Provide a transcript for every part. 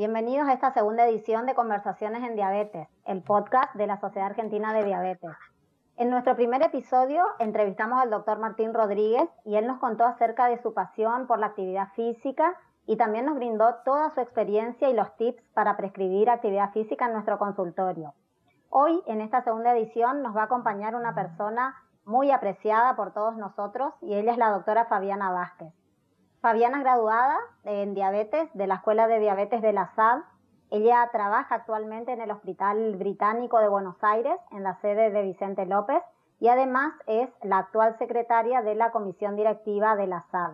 Bienvenidos a esta segunda edición de Conversaciones en Diabetes, el podcast de la Sociedad Argentina de Diabetes. En nuestro primer episodio entrevistamos al doctor Martín Rodríguez y él nos contó acerca de su pasión por la actividad física y también nos brindó toda su experiencia y los tips para prescribir actividad física en nuestro consultorio. Hoy, en esta segunda edición, nos va a acompañar una persona muy apreciada por todos nosotros y ella es la doctora Fabiana Vázquez. Fabiana es graduada en diabetes de la Escuela de Diabetes de la SAD. Ella trabaja actualmente en el Hospital Británico de Buenos Aires, en la sede de Vicente López, y además es la actual secretaria de la Comisión Directiva de la SAD.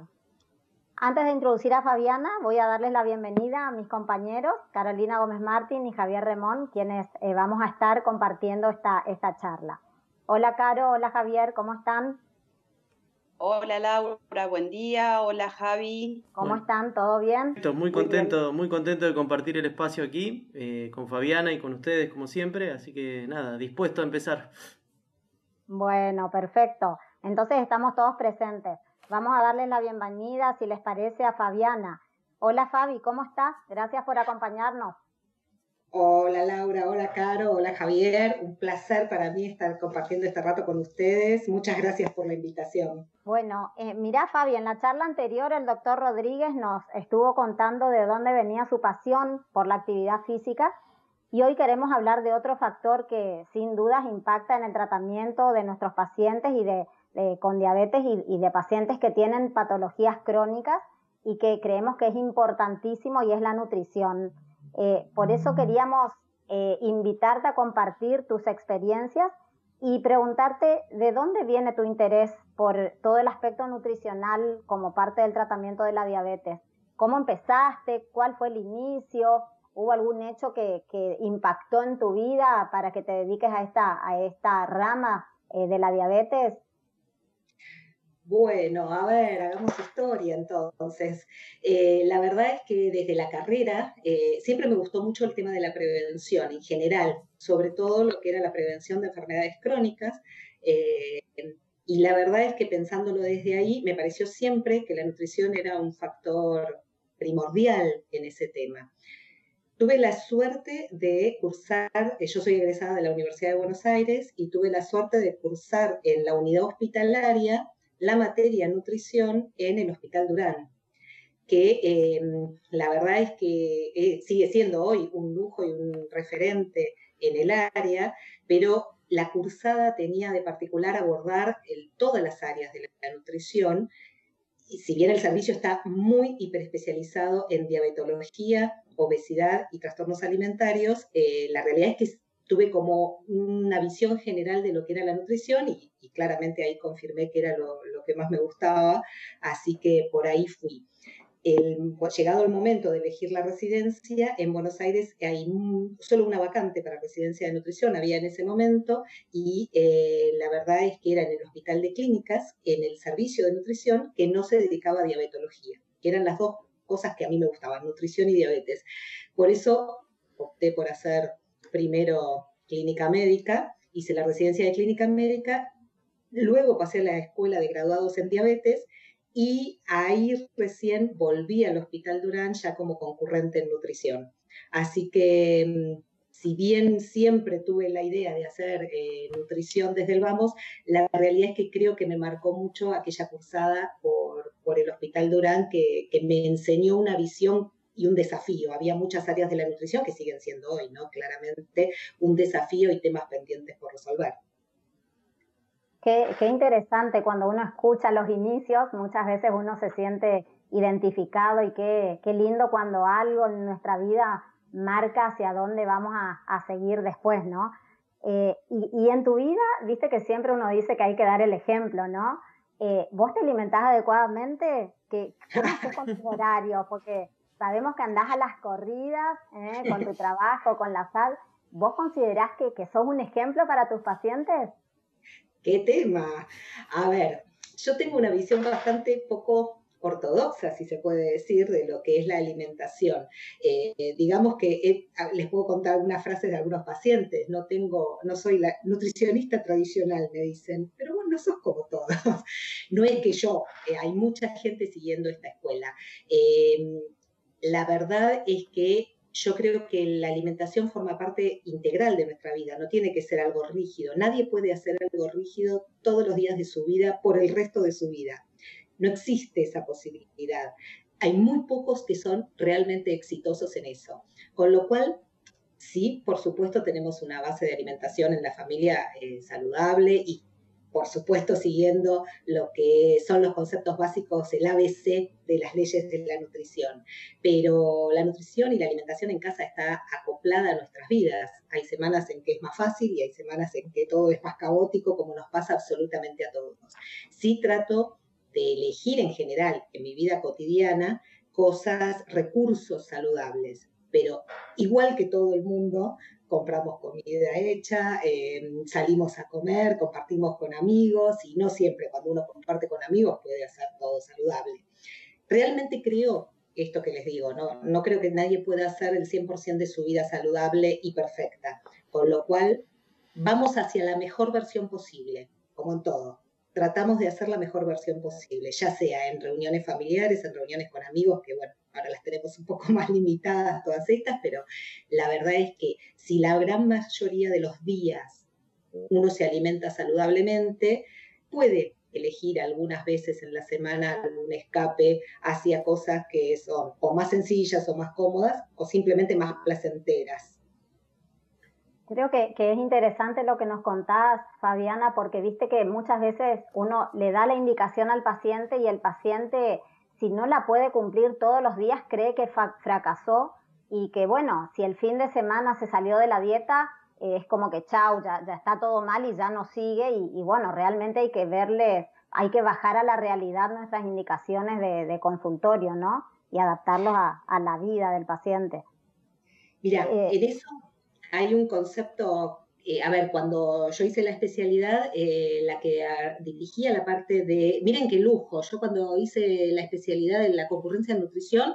Antes de introducir a Fabiana, voy a darles la bienvenida a mis compañeros, Carolina Gómez Martín y Javier Remón, quienes eh, vamos a estar compartiendo esta, esta charla. Hola Caro, hola Javier, ¿cómo están? Hola Laura, buen día. Hola Javi. ¿Cómo están? ¿Todo bien? Estoy muy contento, muy contento de compartir el espacio aquí eh, con Fabiana y con ustedes como siempre, así que nada, dispuesto a empezar. Bueno, perfecto. Entonces estamos todos presentes. Vamos a darles la bienvenida, si les parece, a Fabiana. Hola Fabi, ¿cómo estás? Gracias por acompañarnos. Hola Laura, hola Caro, hola Javier. Un placer para mí estar compartiendo este rato con ustedes. Muchas gracias por la invitación. Bueno, eh, mira Fabi, en la charla anterior el doctor Rodríguez nos estuvo contando de dónde venía su pasión por la actividad física y hoy queremos hablar de otro factor que sin dudas impacta en el tratamiento de nuestros pacientes y de, con diabetes y de pacientes que tienen patologías crónicas y que creemos que es importantísimo y es la nutrición. Eh, por eso queríamos eh, invitarte a compartir tus experiencias y preguntarte de dónde viene tu interés por todo el aspecto nutricional como parte del tratamiento de la diabetes. ¿Cómo empezaste? ¿Cuál fue el inicio? ¿Hubo algún hecho que, impactó en tu vida para que te dediques a esta, rama eh, de la diabetes? Bueno, a ver, hagamos historia entonces. Eh, la verdad es que desde la carrera eh, siempre me gustó mucho el tema de la prevención en general, sobre todo lo que era la prevención de enfermedades crónicas. Eh, y la verdad es que pensándolo desde ahí, me pareció siempre que la nutrición era un factor primordial en ese tema. Tuve la suerte de cursar, yo soy egresada de la Universidad de Buenos Aires y tuve la suerte de cursar en la unidad hospitalaria la materia nutrición en el Hospital Durán, que eh, la verdad es que eh, sigue siendo hoy un lujo y un referente en el área, pero la cursada tenía de particular abordar todas las áreas de la nutrición, y si bien el servicio está muy hiperespecializado en diabetología, obesidad y trastornos alimentarios, eh, la realidad es que tuve como una visión general de lo que era la nutrición y, claramente ahí confirmé que era lo, que más me gustaba, así que por ahí fui. Pues, llegado el momento de elegir la residencia, en Buenos Aires hay solo una vacante para residencia de nutrición, había en ese momento, y eh, la verdad es que era en el Hospital de Clínicas, en el servicio de nutrición, que no se dedicaba a diabetología, que eran las dos cosas que a mí me gustaban, nutrición y diabetes. Por eso opté por hacer primero clínica médica, hice la residencia de clínica médica, luego pasé a la escuela de graduados en diabetes y ahí recién volví al Hospital Durán ya como concurrente en nutrición. Así que mm, si bien siempre tuve la idea de hacer eh, nutrición desde el Vamos, la realidad es que creo que me marcó mucho aquella cursada por, el Hospital Durán que, que me enseñó una visión y un desafío. Había muchas áreas de la nutrición que siguen siendo hoy, ¿no? Claramente un desafío y temas pendientes por resolver. Qué, interesante cuando uno escucha los inicios, muchas veces uno se siente identificado y qué, qué lindo cuando algo en nuestra vida marca hacia dónde vamos a, seguir después, ¿no? Eh, y, en tu vida, viste que siempre uno dice que hay que dar el ejemplo, ¿no? Eh, ¿Vos te alimentás adecuadamente? ¿Qué, ¿Cómo haces con tu horario? Porque sabemos que andás a las corridas ¿eh? con tu trabajo, con la sal, ¿Vos considerás que, que sos un ejemplo para tus pacientes? ¿Qué tema? A ver, yo tengo una visión bastante poco ortodoxa, si se puede decir, de lo que es la alimentación. Eh, digamos que les puedo contar unas frases de algunos pacientes. No tengo, no soy la nutricionista tradicional, me dicen, pero bueno, no sos como todos. No es que yo, eh, hay mucha gente siguiendo esta escuela. Eh, la verdad es que yo creo que la alimentación forma parte integral de nuestra vida, no tiene que ser algo rígido. Nadie puede hacer algo rígido todos los días de su vida por el resto de su vida. No existe esa posibilidad. Hay muy pocos que son realmente exitosos en eso. Con lo cual, sí, por supuesto, tenemos una base de alimentación en la familia eh, saludable y por supuesto siguiendo lo que son los conceptos básicos, el ABC de las leyes de la nutrición. Pero la nutrición y la alimentación en casa está acoplada a nuestras vidas. Hay semanas en que es más fácil y hay semanas en que todo es más caótico, como nos pasa absolutamente a todos. Sí trato de elegir en general en mi vida cotidiana cosas, recursos saludables, pero igual que todo el mundo, compramos comida hecha, eh, salimos a comer, compartimos con amigos y no siempre cuando uno comparte con amigos puede hacer todo saludable. Realmente creo esto que les digo, ¿no? no creo que nadie pueda hacer el 100% de su vida saludable y perfecta, con lo cual vamos hacia la mejor versión posible, como en todo tratamos de hacer la mejor versión posible, ya sea en reuniones familiares, en reuniones con amigos, que bueno, ahora las tenemos un poco más limitadas todas estas, pero la verdad es que si la gran mayoría de los días uno se alimenta saludablemente, puede elegir algunas veces en la semana algún escape hacia cosas que son o más sencillas o más cómodas o simplemente más placenteras. Creo que, es interesante lo que nos contás, Fabiana, porque viste que muchas veces uno le da la indicación al paciente y el paciente, si no la puede cumplir todos los días, cree que fracasó y que, bueno, si el fin de semana se salió de la dieta, eh, es como que chau, ya, ya, está todo mal y ya no sigue y, bueno, realmente hay que verle, hay que bajar a la realidad nuestras indicaciones de, consultorio, ¿no? Y adaptarlos a, la vida del paciente. Mira, eh, en eso hay un concepto, eh, a ver, cuando yo hice la especialidad, eh, la que dirigía la parte de, miren qué lujo, yo cuando hice la especialidad en la concurrencia de nutrición,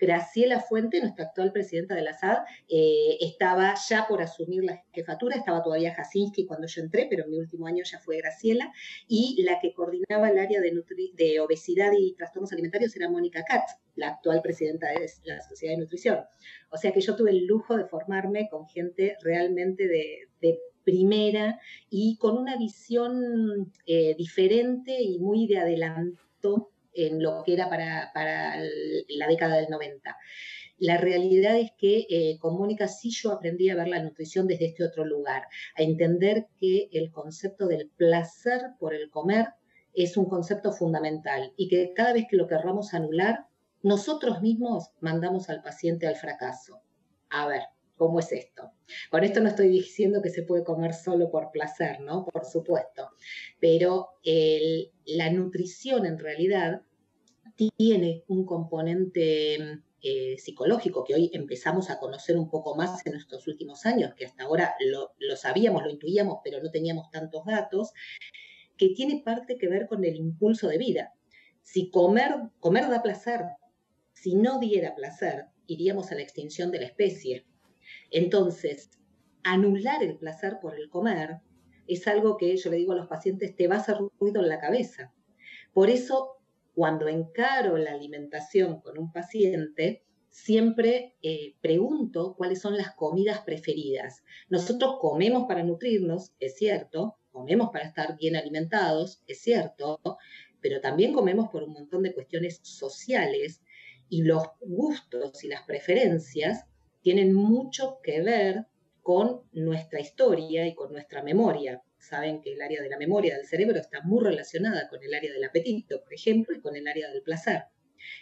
Graciela Fuente, nuestra actual presidenta de la SAD, eh, estaba ya por asumir la jefatura, estaba todavía Jasinski cuando yo entré, pero en mi último año ya fue Graciela, y la que coordinaba el área de, obesidad y trastornos alimentarios era Mónica Katz, la actual presidenta de la Sociedad de Nutrición. O sea que yo tuve el lujo de formarme con gente realmente de, primera y con una visión eh, diferente y muy de adelanto en lo que era para, la década del 90. La realidad es que eh, con Mónica sí yo aprendí a ver la nutrición desde este otro lugar, a entender que el concepto del placer por el comer es un concepto fundamental y que cada vez que lo querramos anular, nosotros mismos mandamos al paciente al fracaso. A ver, ¿cómo es esto? Con esto no estoy diciendo que se puede comer solo por placer, ¿no? Por supuesto. Pero la nutrición en realidad tiene un componente eh, psicológico que hoy empezamos a conocer un poco más en estos últimos años, que hasta ahora lo, lo sabíamos, lo intuíamos, pero no teníamos tantos datos, que tiene parte que ver con el impulso de vida. Si comer, comer da placer, si no diera placer, iríamos a la extinción de la especie. Entonces, anular el placer por el comer es algo que yo le digo a los pacientes, te va a hacer ruido en la cabeza. Por eso, cuando encaro la alimentación con un paciente, siempre eh, pregunto cuáles son las comidas preferidas. Nosotros comemos para nutrirnos, es cierto, comemos para estar bien alimentados, es cierto, pero también comemos por un montón de cuestiones sociales y los gustos y las preferencias tienen mucho que ver con nuestra historia y con nuestra memoria. Saben que el área de la memoria del cerebro está muy relacionada con el área del apetito, por ejemplo, y con el área del placer.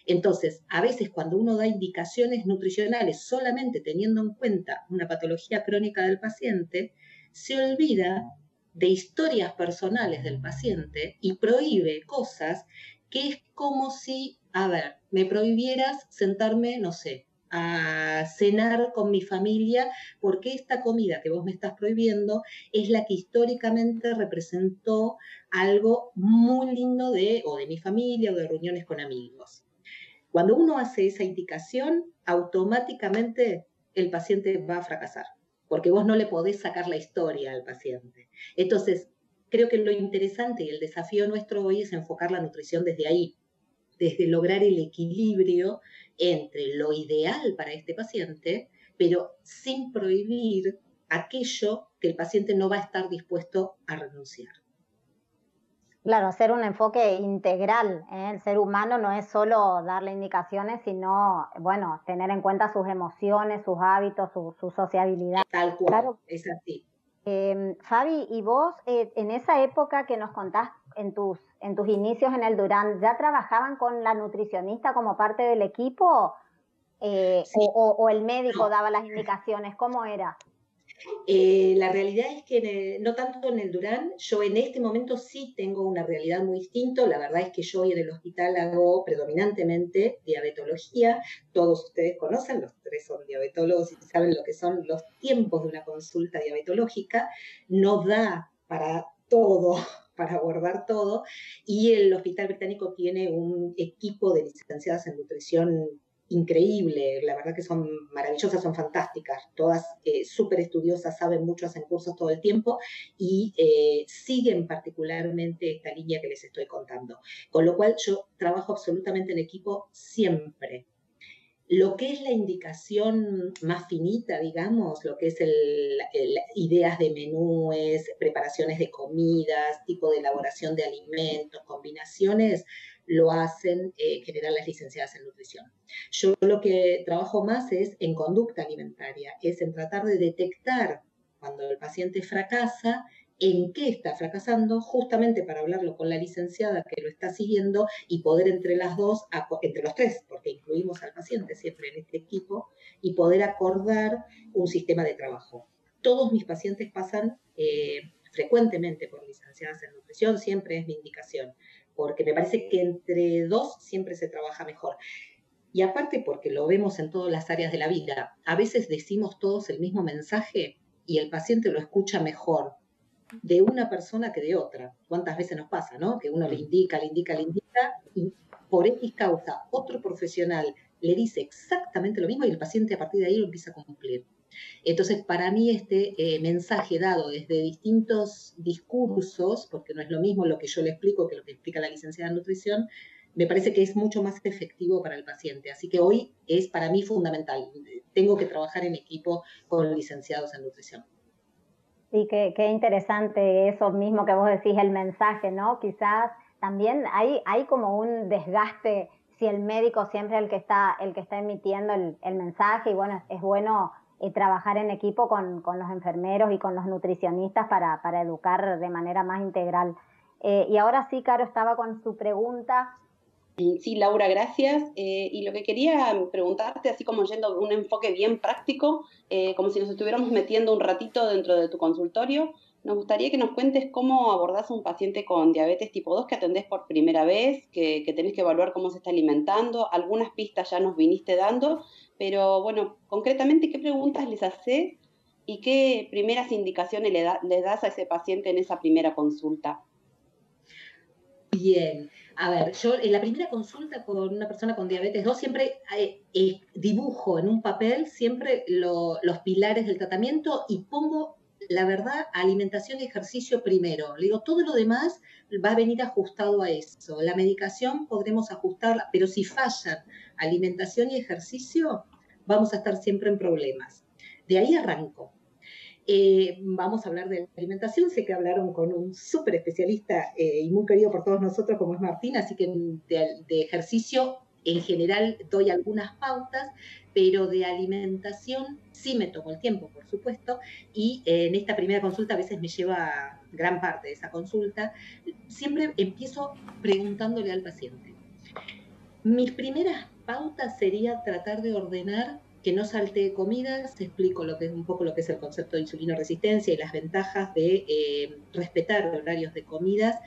Entonces, a veces cuando uno da indicaciones nutricionales solamente teniendo en cuenta una patología crónica del paciente, se olvida de historias personales del paciente y prohíbe cosas que es como si a ver, me prohibieras sentarme, no sé, a cenar con mi familia porque esta comida que vos me estás prohibiendo es la que históricamente representó algo muy lindo de o de mi familia o de reuniones con amigos. Cuando uno hace esa indicación, automáticamente el paciente va a fracasar, porque vos no le podés sacar la historia al paciente. Entonces, creo que lo interesante y el desafío nuestro hoy es enfocar la nutrición desde ahí, desde lograr el equilibrio entre lo ideal para este paciente, pero sin prohibir aquello que el paciente no va a estar dispuesto a renunciar. Claro, hacer un enfoque integral. ¿eh? El ser humano no es solo darle indicaciones, sino, bueno, tener en cuenta sus emociones, sus hábitos, su, sociabilidad. Tal cual, claro. es así. Em, Fabi, y vos eh, en esa época que nos contás en tus, en tus inicios en el Durán, ¿ya trabajaban con la nutricionista como parte del equipo? Eh, o, el médico daba las indicaciones? ¿Cómo era? Eh, la realidad es que no tanto en el Durán, yo en este momento sí tengo una realidad muy distinta. La verdad es que yo hoy en el hospital hago predominantemente diabetología. Todos ustedes conocen, los tres son diabetólogos y saben lo que son los tiempos de una consulta diabetológica. No da para todo para abordar todo, y el Hospital Británico tiene un equipo de licenciadas en nutrición increíble, la verdad que son maravillosas, son fantásticas, todas eh, súper estudiosas, saben mucho, hacen cursos todo el tiempo y eh, siguen particularmente esta línea que les estoy contando. Con lo cual yo trabajo absolutamente en equipo siempre. Lo que es la indicación más finita, digamos, lo que es el, ideas de menúes, preparaciones de comidas, tipo de elaboración de alimentos, combinaciones, lo hacen eh, en general las licenciadas en nutrición. Yo lo que trabajo más es en conducta alimentaria, es en tratar de detectar cuando el paciente fracasa, en qué está fracasando, justamente para hablarlo con la licenciada que lo está siguiendo y poder entre las dos, entre los tres, porque incluimos al paciente siempre en este equipo, y poder acordar un sistema de trabajo. Todos mis pacientes pasan eh, frecuentemente por licenciadas en nutrición, siempre es mi indicación porque me parece que entre dos siempre se trabaja mejor. Y aparte porque lo vemos en todas las áreas de la vida, a veces decimos todos el mismo mensaje y el paciente lo escucha mejor de una persona que de otra. ¿Cuántas veces nos pasa, no? Que uno le indica, le indica, le indica y por X causa otro profesional le dice exactamente lo mismo y el paciente a partir de ahí lo empieza a cumplir. Entonces, para mí este eh, mensaje dado desde distintos discursos, porque no es lo mismo lo que yo le explico que lo que explica la licenciada en nutrición, me parece que es mucho más efectivo para el paciente. Así que hoy es para mí fundamental. Tengo que trabajar en equipo con licenciados en nutrición. Sí, qué, qué interesante eso mismo que vos decís, el mensaje, ¿no? Quizás también hay, hay como un desgaste si el médico siempre es el que está, el que está emitiendo el, el mensaje y bueno, es bueno eh, trabajar en equipo con, los enfermeros y con los nutricionistas para, educar de manera más integral. Eh, y ahora sí, Caro estaba con su pregunta. Sí, Laura, gracias. Eh, y lo que quería preguntarte, así como yendo un enfoque bien práctico, como si nos estuviéramos metiendo un ratito dentro de tu consultorio, nos gustaría que nos cuentes cómo abordás a un paciente con diabetes tipo 2 que atendés por primera vez, que, tenés que evaluar cómo se está alimentando. Algunas pistas ya nos viniste dando, pero bueno, concretamente, ¿qué preguntas les haces y qué primeras indicaciones le, das a ese paciente en esa primera consulta? Bien, a ver, yo en la primera consulta con una persona con diabetes 2 siempre eh, eh, dibujo en un papel siempre los pilares del tratamiento y pongo, la verdad, alimentación y ejercicio primero. Le digo, todo lo demás va a venir ajustado a eso. La medicación podremos ajustarla, pero si fallan alimentación y ejercicio, vamos a estar siempre en problemas. De ahí arranco. Eh, vamos a hablar de alimentación. Sé que hablaron con un súper especialista eh, y muy querido por todos nosotros como es Martín, así que de, ejercicio en general doy algunas pautas, pero de alimentación sí me tomo el tiempo, por supuesto, y en esta primera consulta a veces me lleva gran parte de esa consulta. Siempre empiezo preguntándole al paciente. Mis primeras pauta sería tratar de ordenar que no salte comidas, explico lo que es un poco lo que es el concepto de insulino resistencia y las ventajas de eh, respetar horarios de comidas,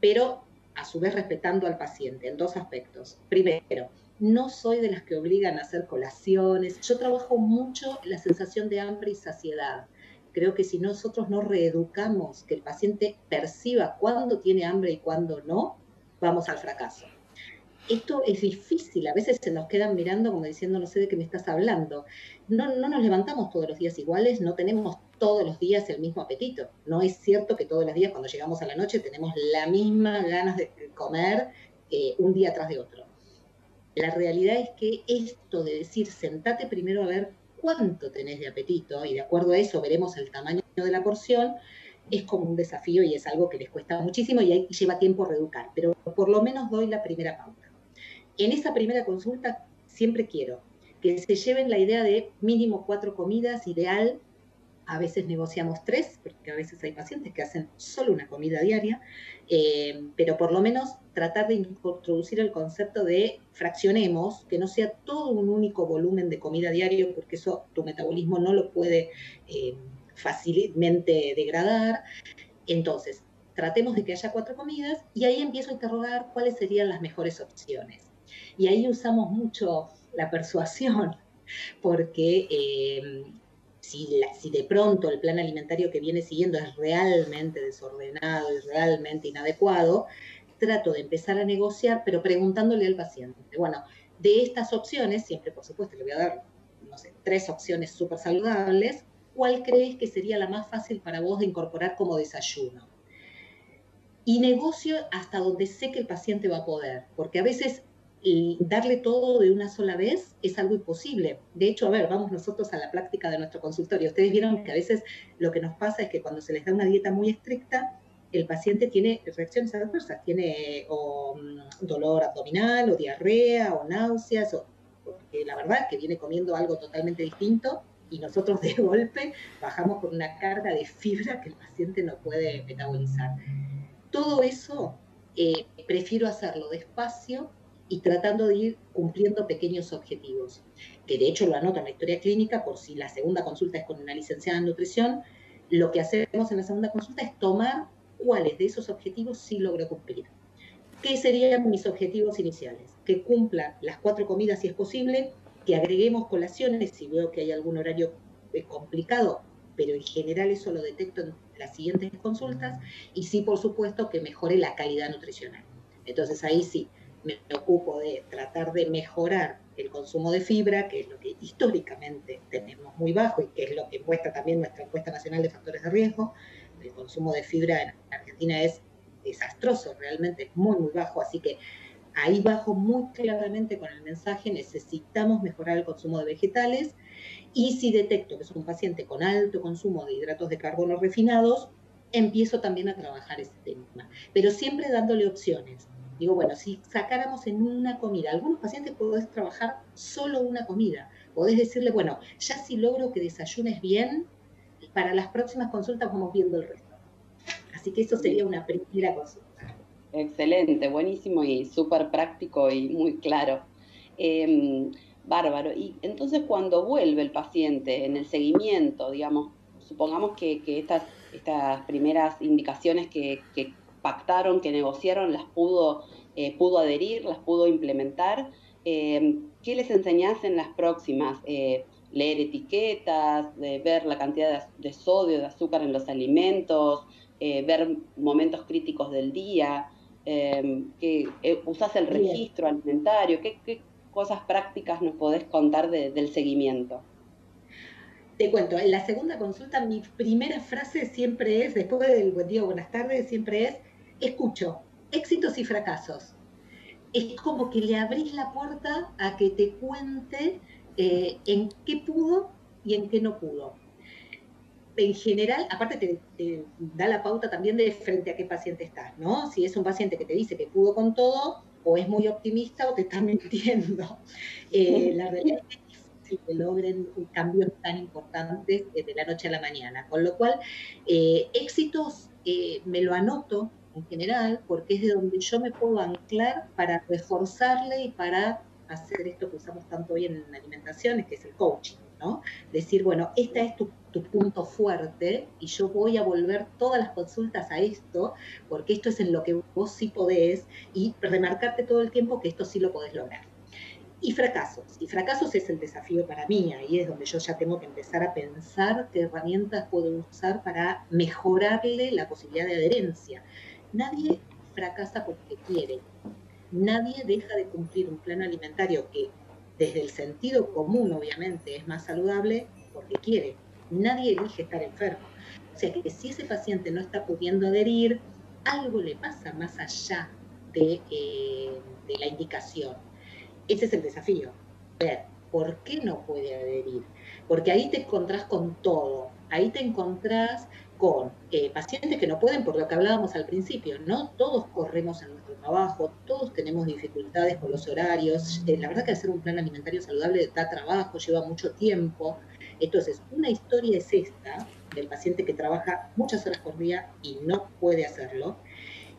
pero a su vez respetando al paciente en dos aspectos. Primero, no soy de las que obligan a hacer colaciones. Yo trabajo mucho la sensación de hambre y saciedad. Creo que si nosotros no reeducamos que el paciente perciba cuándo tiene hambre y cuándo no, vamos al fracaso. Esto es difícil, a veces se nos quedan mirando como diciendo no sé de qué me estás hablando. No, no nos levantamos todos los días iguales, no tenemos todos los días el mismo apetito. No es cierto que todos los días cuando llegamos a la noche tenemos la misma ganas de comer eh, un día tras de otro. La realidad es que esto de decir sentate primero a ver cuánto tenés de apetito y de acuerdo a eso veremos el tamaño de la porción, es como un desafío y es algo que les cuesta muchísimo y, lleva tiempo reeducar, pero por lo menos doy la primera pauta. En esa primera consulta siempre quiero que se lleven la idea de mínimo cuatro comidas, ideal a veces negociamos tres, porque a veces hay pacientes que hacen solo una comida diaria, eh, pero por lo menos tratar de introducir el concepto de fraccionemos, que no sea todo un único volumen de comida diario, porque eso tu metabolismo no lo puede eh, fácilmente degradar. Entonces, tratemos de que haya cuatro comidas y ahí empiezo a interrogar cuáles serían las mejores opciones. Y ahí usamos mucho la persuasión, porque eh, si, de pronto el plan alimentario que viene siguiendo es realmente desordenado y realmente inadecuado, trato de empezar a negociar, pero preguntándole al paciente, bueno, de estas opciones, siempre por supuesto le voy a dar, tres opciones súper saludables, ¿cuál crees que sería la más fácil para vos de incorporar como desayuno? Y negocio hasta donde sé que el paciente va a poder, porque a veces y darle todo de una sola vez es algo imposible. De hecho, a ver, vamos nosotros a la práctica de nuestro consultorio. Ustedes vieron que a veces lo que nos pasa es que cuando se les da una dieta muy estricta, el paciente tiene reacciones adversas, tiene mm, dolor abdominal, o diarrea, o náuseas, o, porque la verdad que viene comiendo algo totalmente distinto y nosotros de golpe bajamos con una carga de fibra que el paciente no puede metabolizar. Todo eso eh, prefiero hacerlo despacio y tratando de ir cumpliendo pequeños objetivos, que de hecho lo anoto en la historia clínica por si la segunda consulta es con una licenciada en nutrición, lo que hacemos en la segunda consulta es tomar cuáles de esos objetivos sí logro cumplir. ¿Qué serían mis objetivos iniciales? Que cumpla las cuatro comidas si es posible, que agreguemos colaciones si veo que hay algún horario eh, complicado, pero en general eso lo detecto en las siguientes consultas, y sí, por supuesto, que mejore la calidad nutricional. Entonces ahí sí, me ocupo de tratar de mejorar el consumo de fibra, que es lo que históricamente tenemos muy bajo y que es lo que muestra también nuestra encuesta nacional de factores de riesgo. El consumo de fibra en Argentina es desastroso, realmente es muy, muy bajo, así que ahí bajo muy claramente con el mensaje, necesitamos mejorar el consumo de vegetales y si detecto que es un paciente con alto consumo de hidratos de carbono refinados, empiezo también a trabajar ese tema, pero siempre dándole opciones Digo, bueno, si sacáramos en una comida, algunos pacientes podés trabajar solo una comida. Podés decirle, bueno, ya si logro que desayunes bien, para las próximas consultas vamos viendo el resto. Así que eso sería una primera consulta. Excelente, buenísimo y súper práctico y muy claro. Em, bárbaro. Y entonces cuando vuelve el paciente en el seguimiento, digamos, supongamos que, estas, estas primeras indicaciones que, que pactaron, que negociaron, las pudo, eh, pudo adherir, las pudo implementar. Eh, ¿Qué les enseñás en las próximas? Eh, leer etiquetas, ver la cantidad de, sodio, de azúcar en los alimentos, ver momentos críticos del día, que usás el registro alimentario, ¿qué, cosas prácticas nos podés contar del seguimiento? Te cuento, en la segunda consulta mi primera frase siempre es, después del buen día o buenas tardes, siempre es, escucho éxitos y fracasos. Es como que le abrís la puerta a que te cuente eh, en qué pudo y en qué no pudo. En general, aparte te, da la pauta también de frente a qué paciente estás, ¿no? Si es un paciente que te dice que pudo con todo, o es muy optimista o te está mintiendo. Eh, la realidad es que es difícil que logren cambios tan importantes de la noche a la mañana. Con lo cual, eh, éxitos me lo anoto en general, porque es de donde yo me puedo anclar para reforzarle y para hacer esto que usamos tanto hoy en alimentación, que es el coaching, ¿no? Decir, bueno, este es tu, punto fuerte y yo voy a volver todas las consultas a esto, porque esto es en lo que vos sí podés y remarcarte todo el tiempo que esto sí lo podés lograr. y fracasos. Y fracasos es el desafío para mí, ahí es donde yo ya tengo que empezar a pensar qué herramientas puedo usar para mejorarle la posibilidad de adherencia. Nadie fracasa porque quiere. Nadie deja de cumplir un plan alimentario que desde el sentido común obviamente es más saludable porque quiere. Nadie elige estar enfermo. O sea que si ese paciente no está pudiendo adherir, algo le pasa más allá de, eh, de la indicación. Ese es el desafío, ver por qué no puede adherir. Porque ahí te encontrás con todo. Ahí te encontrás con eh, pacientes que no pueden, por lo que hablábamos al principio, ¿no? Todos corremos en nuestro trabajo, todos tenemos dificultades con los horarios. Eh, la verdad que hacer un plan alimentario saludable da trabajo, lleva mucho tiempo. Entonces, una historia es esta, del paciente que trabaja muchas horas por día y no puede hacerlo.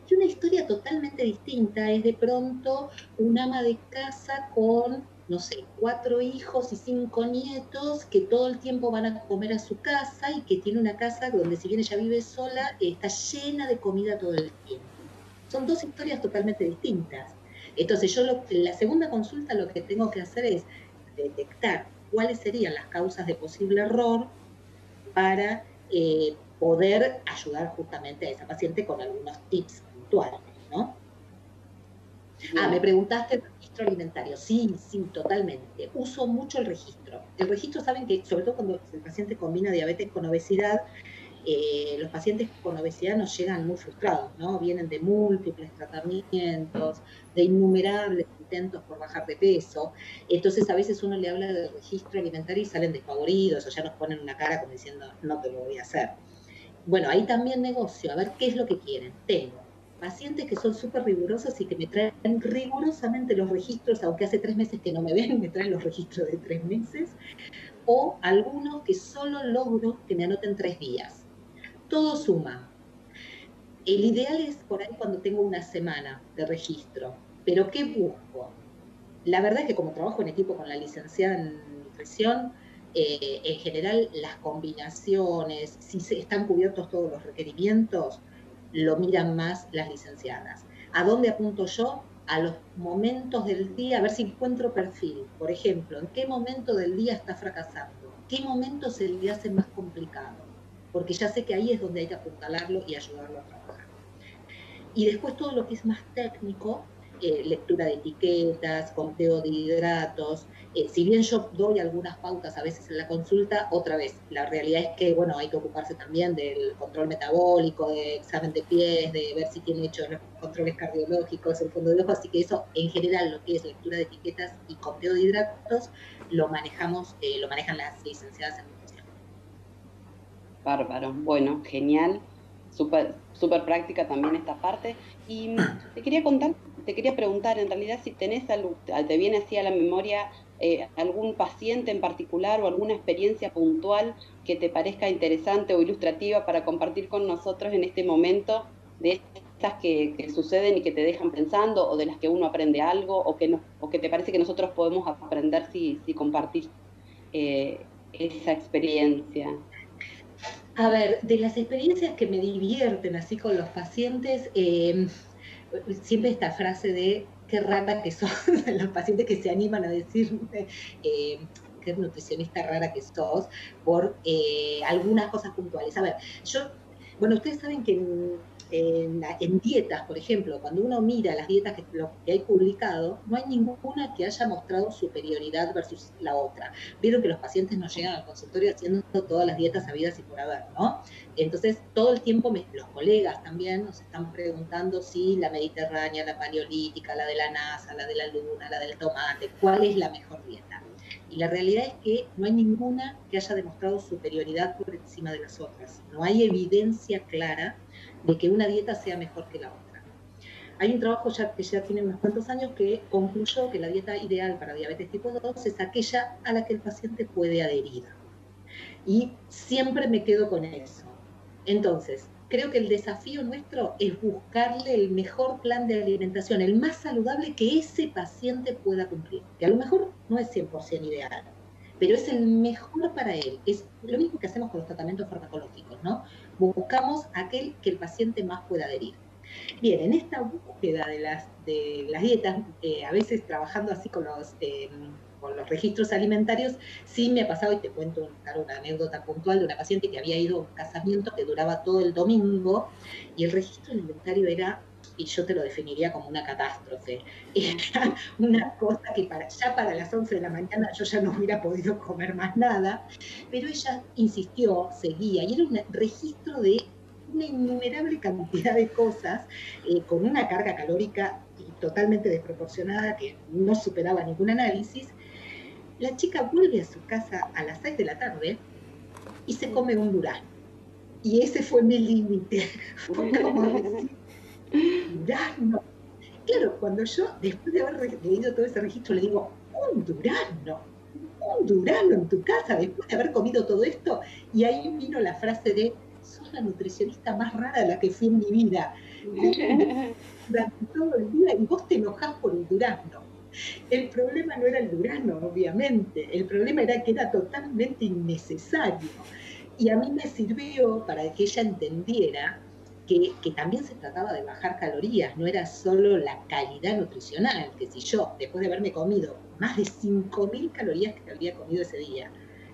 Y una historia totalmente distinta es de pronto un ama de casa con, no sé, cuatro hijos y cinco nietos que todo el tiempo van a comer a su casa y que tiene una casa donde si bien ella vive sola, está llena de comida todo el tiempo. Son dos historias totalmente distintas. Entonces yo la segunda consulta lo que tengo que hacer es detectar cuáles serían las causas de posible error para eh, poder ayudar justamente a esa paciente con algunos tips ¿no? Ah, me preguntaste alimentario. Sí, sí, totalmente. Uso mucho el registro. El registro, saben que, sobre todo cuando el paciente combina diabetes con obesidad, eh, los pacientes con obesidad nos llegan muy frustrados, ¿no? Vienen de múltiples tratamientos, de innumerables intentos por bajar de peso. Entonces, a veces uno le habla del registro alimentario y salen desfavoridos o ya nos ponen una cara como diciendo, no te lo voy a hacer. Bueno, ahí también negocio, a ver qué es lo que quieren. Tengo pacientes que son súper rigurosos y que me traen rigurosamente los registros, aunque hace tres meses que no me ven, me traen los registros de tres meses, o algunos que solo logro que me anoten tres días. Todo suma. El ideal es por ahí cuando tengo una semana de registro, pero ¿qué busco? La verdad es que como trabajo en equipo con la licenciada en nutrición, eh, en general las combinaciones, si se están cubiertos todos los requerimientos, lo miran más las licenciadas. ¿A dónde apunto yo? A los momentos del día, a ver si encuentro perfil. Por ejemplo, ¿en qué momento del día está fracasando? ¿Qué momento se le hace más complicado? Porque ya sé que ahí es donde hay que apuntalarlo y ayudarlo a trabajar. Y después todo lo que es más técnico, eh, lectura de etiquetas, conteo de hidratos. Eh, si bien yo doy algunas pautas a veces en la consulta, otra vez, la realidad es que, bueno, hay que ocuparse también del control metabólico, de examen de pies, de ver si tiene hecho los controles cardiológicos, el fondo de ojo, así que eso, en general, lo que es lectura de etiquetas y conteo de hidratos, lo manejamos, eh, lo manejan las licenciadas en nutrición. Bárbaro, bueno, genial, súper super práctica también esta parte. Y te quería contar te quería preguntar en realidad si tenés, te viene así a la memoria eh, algún paciente en particular o alguna experiencia puntual que te parezca interesante o ilustrativa para compartir con nosotros en este momento de estas que, suceden y que te dejan pensando o de las que uno aprende algo o que, no, o que te parece que nosotros podemos aprender si, si compartís eh, esa experiencia. A ver, de las experiencias que me divierten así con los pacientes, eh, siempre esta frase de qué rara que sos, los pacientes que se animan a decir eh, qué nutricionista rara que sos, por eh, algunas cosas puntuales. A ver, yo, bueno, ustedes saben que en, dietas, por ejemplo, cuando uno mira las dietas que, que, hay publicado, no hay ninguna que haya mostrado superioridad versus la otra. Vieron que los pacientes no llegan al consultorio haciendo todas las dietas habidas y por haber, ¿no? Entonces, todo el tiempo los colegas también nos están preguntando si la mediterránea, la paleolítica, la de la NASA, la de la luna, la del tomate, cuál es la mejor dieta. Y la realidad es que no hay ninguna que haya demostrado superioridad por encima de las otras. No hay evidencia clara de que una dieta sea mejor que la otra. Hay un trabajo que ya tiene unos cuantos años que concluyó que la dieta ideal para diabetes tipo 2 es aquella a la que el paciente puede adherir. Y siempre me quedo con eso. Entonces, creo que el desafío nuestro es buscarle el mejor plan de alimentación, el más saludable que ese paciente pueda cumplir, que a lo mejor no es 100% ideal, pero es el mejor para él. Es lo mismo que hacemos con los tratamientos farmacológicos, ¿no? Buscamos aquel que el paciente más pueda adherir. Bien, en esta búsqueda de las, de las dietas, eh, a veces trabajando así con los, em, con los registros alimentarios, sí me ha pasado, y te cuento una anécdota puntual de una paciente que había ido a un casamiento que duraba todo el domingo, y el registro alimentario era y yo te lo definiría como una catástrofe. Era una cosa que para, ya para las 11 de la mañana yo ya no hubiera podido comer más nada, pero ella insistió, seguía, y era un registro de una innumerable cantidad de cosas eh, con una carga calórica totalmente desproporcionada que no superaba ningún análisis. La chica vuelve a su casa a las 6 de la tarde y se come un durazno. Y ese fue mi límite. Fue como decir, durazno. Claro, cuando yo, después de haber leído todo ese registro, le digo, un durazno, un durazno en tu casa, después de haber comido todo esto, y ahí vino la frase de, sos la nutricionista más rara de la que fui en mi vida. Durante todo el día y vos te enojás por el durazno. El problema no era el durazno, obviamente, el problema era que era totalmente innecesario. Y a mí me sirvió para que ella entendiera que, que, también se trataba de bajar calorías, no era solo la calidad nutricional, que si yo, después de haberme comido más de 5.000 calorías que había comido ese día,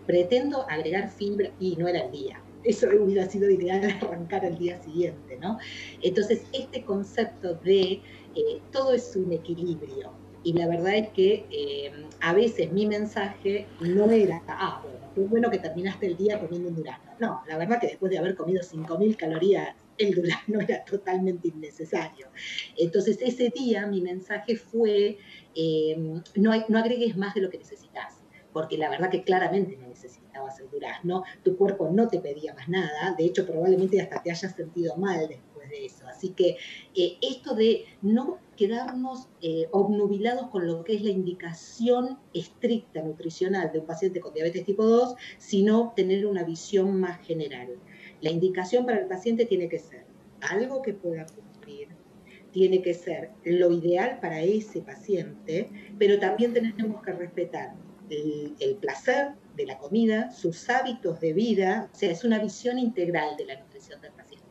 pretendo agregar fibra y no era el día, eso hubiera sido ideal arrancar al día siguiente, ¿no? Entonces, este concepto de eh, todo es un equilibrio. Y la verdad es que eh, a veces mi mensaje no era, ah, bueno, qué bueno que terminaste el día comiendo un durazno. No, la verdad que después de haber comido 5.000 calorías, el durazno era totalmente innecesario. Entonces ese día mi mensaje fue, eh, no, agregues más de lo que necesitas porque la verdad que claramente no necesitabas el durazno, tu cuerpo no te pedía más nada, de hecho probablemente hasta te hayas sentido mal después de eso. Así que eh, esto de no quedarnos eh, obnubilados con lo que es la indicación estricta nutricional de un paciente con diabetes tipo 2, sino tener una visión más general. La indicación para el paciente tiene que ser algo que pueda cumplir, tiene que ser lo ideal para ese paciente, pero también tenemos que respetar el, placer de la comida, sus hábitos de vida, o sea, es una visión integral de la nutrición del paciente.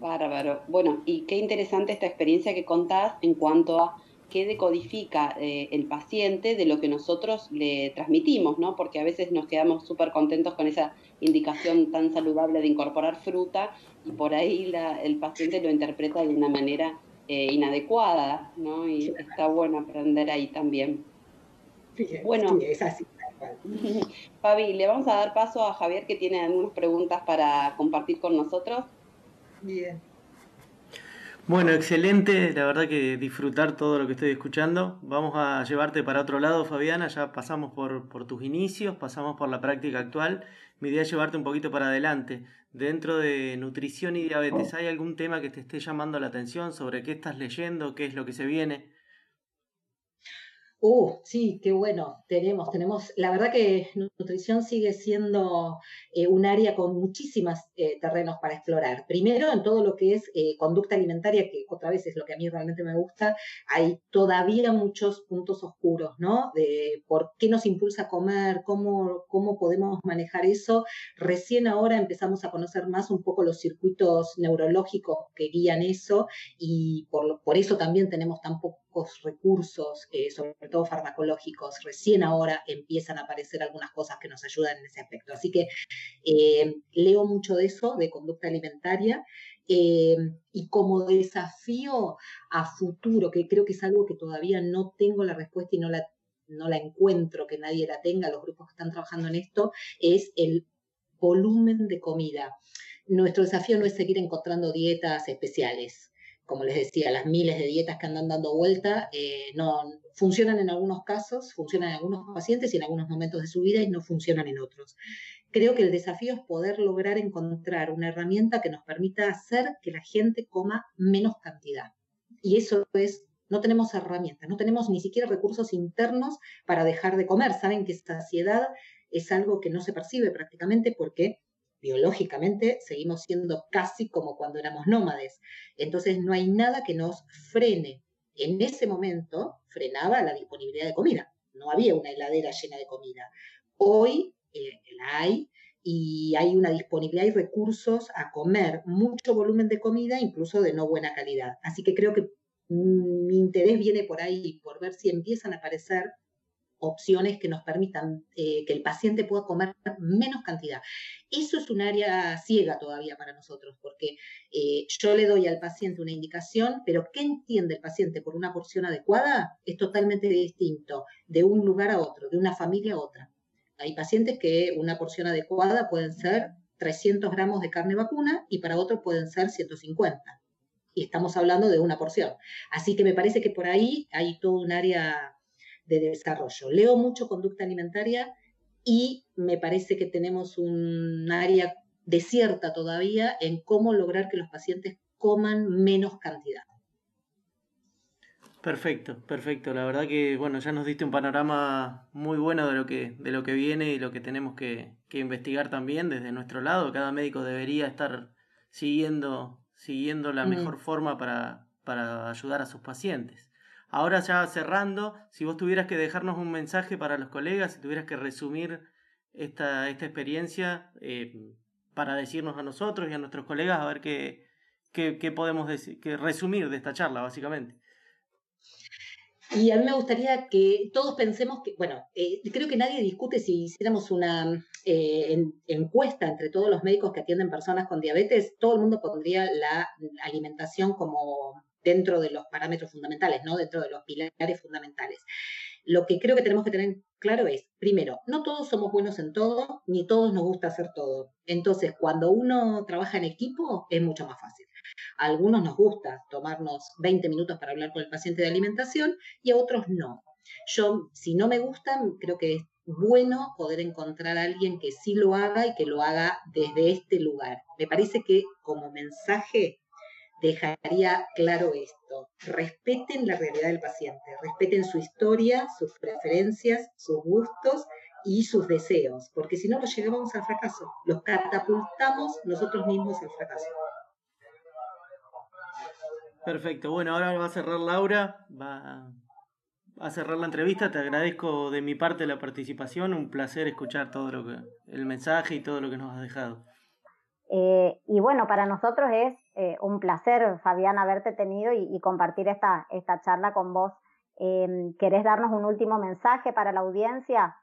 Bárbaro. Bueno, y qué interesante esta experiencia que contás en cuanto a qué decodifica eh, el paciente de lo que nosotros le transmitimos, ¿no? Porque a veces nos quedamos súper contentos con esa indicación tan saludable de incorporar fruta y por ahí el paciente lo interpreta de una manera eh, inadecuada, ¿no? Y está bueno aprender ahí también bueno, es así. Fabi, le vamos a dar paso a Javier que tiene algunas preguntas para compartir con nosotros. Bien. Bueno, excelente, la verdad que disfrutar todo lo que estoy escuchando. Vamos a llevarte para otro lado, Fabiana, ya pasamos por, por tus inicios, pasamos por la práctica actual. Mi idea es llevarte un poquito para adelante. Dentro de nutrición y diabetes, ¿hay algún tema que te esté llamando la atención sobre qué estás leyendo, qué es lo que se viene? Uh, sí, qué bueno, tenemos, tenemos, la verdad que nutrición sigue siendo eh, un área con muchísimos eh, terrenos para explorar. Primero, en todo lo que es eh, conducta alimentaria, que otra vez es lo que a mí realmente me gusta, hay todavía muchos puntos oscuros, ¿no? De por qué nos impulsa a comer, cómo, cómo podemos manejar eso. Recién ahora empezamos a conocer más un poco los circuitos neurológicos que guían eso y por, por eso también tenemos tan pocos recursos, sobre todo farmacológicos, recién ahora empiezan a aparecer algunas cosas que nos ayudan en ese aspecto. Así que eh, leo mucho de eso, de conducta alimentaria, eh, y como desafío a futuro, que creo que es algo que todavía no tengo la respuesta y no la, no la encuentro, que nadie la tenga, los grupos que están trabajando en esto, es el volumen de comida. Nuestro desafío no es seguir encontrando dietas especiales como les decía, las miles de dietas que andan dando vuelta, eh, no funcionan en algunos casos, funcionan en algunos pacientes y en algunos momentos de su vida y no funcionan en otros. Creo que el desafío es poder lograr encontrar una herramienta que nos permita hacer que la gente coma menos cantidad. Y eso es, no tenemos herramientas, no tenemos ni siquiera recursos internos para dejar de comer. Saben que saciedad es algo que no se percibe prácticamente porque biológicamente seguimos siendo casi como cuando éramos nómades. Entonces no hay nada que nos frene. En ese momento frenaba la disponibilidad de comida. No había una heladera llena de comida. Hoy eh, la hay y hay una disponibilidad y recursos a comer mucho volumen de comida, incluso de no buena calidad. Así que creo que mi interés viene por ahí, por ver si empiezan a aparecer opciones que nos permitan eh, que el paciente pueda comer menos cantidad. Eso es un área ciega todavía para nosotros, porque eh, yo le doy al paciente una indicación, pero ¿qué entiende el paciente por una porción adecuada? Es totalmente distinto de un lugar a otro, de una familia a otra. Hay pacientes que una porción adecuada pueden ser 300 gramos de carne vacuna y para otros pueden ser 150. Y estamos hablando de una porción. Así que me parece que por ahí hay todo un área de desarrollo. Leo mucho conducta alimentaria y me parece que tenemos un área desierta todavía en cómo lograr que los pacientes coman menos cantidad. Perfecto, perfecto. La verdad que bueno, ya nos diste un panorama muy bueno de lo que, de lo que viene y lo que tenemos que, investigar también desde nuestro lado. Cada médico debería estar siguiendo, siguiendo la mm. mejor forma para, para ayudar a sus pacientes. Ahora ya cerrando, si vos tuvieras que dejarnos un mensaje para los colegas, si tuvieras que resumir esta, esta experiencia eh, para decirnos a nosotros y a nuestros colegas, a ver qué, qué, podemos decir, qué resumir de esta charla, básicamente. Y a mí me gustaría que todos pensemos que, bueno, eh, creo que nadie discute si hiciéramos una eh, encuesta entre todos los médicos que atienden personas con diabetes, todo el mundo pondría la alimentación como dentro de los parámetros fundamentales, ¿no? Dentro de los pilares fundamentales. Lo que creo que tenemos que tener claro es, primero, no todos somos buenos en todo, ni todos nos gusta hacer todo. Entonces, cuando uno trabaja en equipo, es mucho más fácil. A algunos nos gusta tomarnos 20 minutos para hablar con el paciente de alimentación y a otros no. Yo, si no me gustan, creo que es bueno poder encontrar a alguien que sí lo haga y que lo haga desde este lugar. Me parece que como mensaje dejaría claro esto. Respeten la realidad del paciente, respeten su historia, sus preferencias, sus gustos y sus deseos, porque si no los llevamos al fracaso, los catapultamos nosotros mismos al fracaso. Perfecto, bueno, ahora va a cerrar Laura, va a cerrar la entrevista, te agradezco de mi parte la participación, un placer escuchar todo lo que, el mensaje y todo lo que nos has dejado. Eh, y bueno, para nosotros es eh, un placer, Fabián, haberte tenido y, compartir esta, esta charla con vos. Eh, ¿Querés darnos un último mensaje para la audiencia?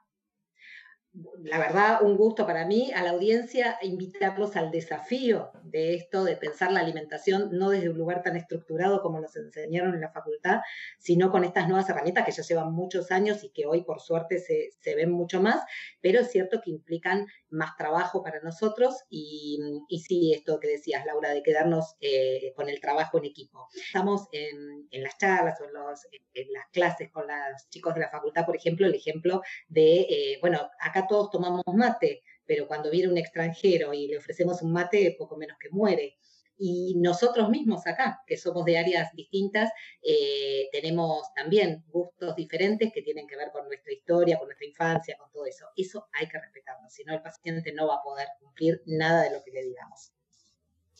La verdad, un gusto para mí, a la audiencia, invitarlos al desafío de esto, de pensar la alimentación no desde un lugar tan estructurado como nos enseñaron en la facultad, sino con estas nuevas herramientas que ya llevan muchos años y que hoy, por suerte, se, se ven mucho más, pero es cierto que implican más trabajo para nosotros y, y sí, esto que decías, Laura, de quedarnos eh, con el trabajo en equipo. Estamos en, en las charlas o en, las clases con los chicos de la facultad, por ejemplo, el ejemplo de, eh, bueno, acá todos tomamos mate, pero cuando viene un extranjero y le ofrecemos un mate, poco menos que muere. Y nosotros mismos acá, que somos de áreas distintas, eh, tenemos también gustos diferentes que tienen que ver con nuestra historia, con nuestra infancia, con todo eso. Eso hay que respetarlo, si no el paciente no va a poder cumplir nada de lo que le digamos.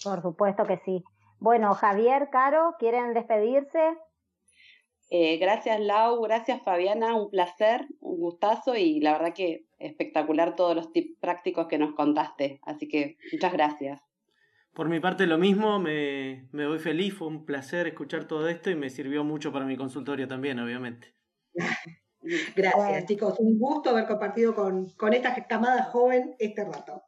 Por supuesto que sí. Bueno, Javier, Caro, ¿quieren despedirse? Eh, gracias Lau, gracias Fabiana, un placer, un gustazo y la verdad que espectacular todos los tips prácticos que nos contaste, así que muchas gracias. Por mi parte lo mismo, me, me voy feliz, fue un placer escuchar todo esto y me sirvió mucho para mi consultorio también, obviamente. Gracias chicos, un gusto haber compartido con, con esta camada joven este rato.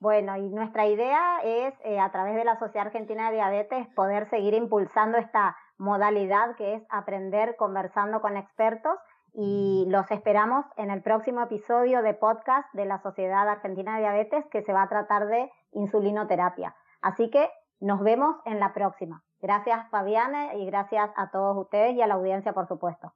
Bueno, y nuestra idea es, eh, a través de la Sociedad Argentina de Diabetes, poder seguir impulsando esta modalidad que es aprender conversando con expertos y los esperamos en el próximo episodio de podcast de la Sociedad Argentina de Diabetes que se va a tratar de insulinoterapia. Así que nos vemos en la próxima. Gracias Fabiana y gracias a todos ustedes y a la audiencia por supuesto.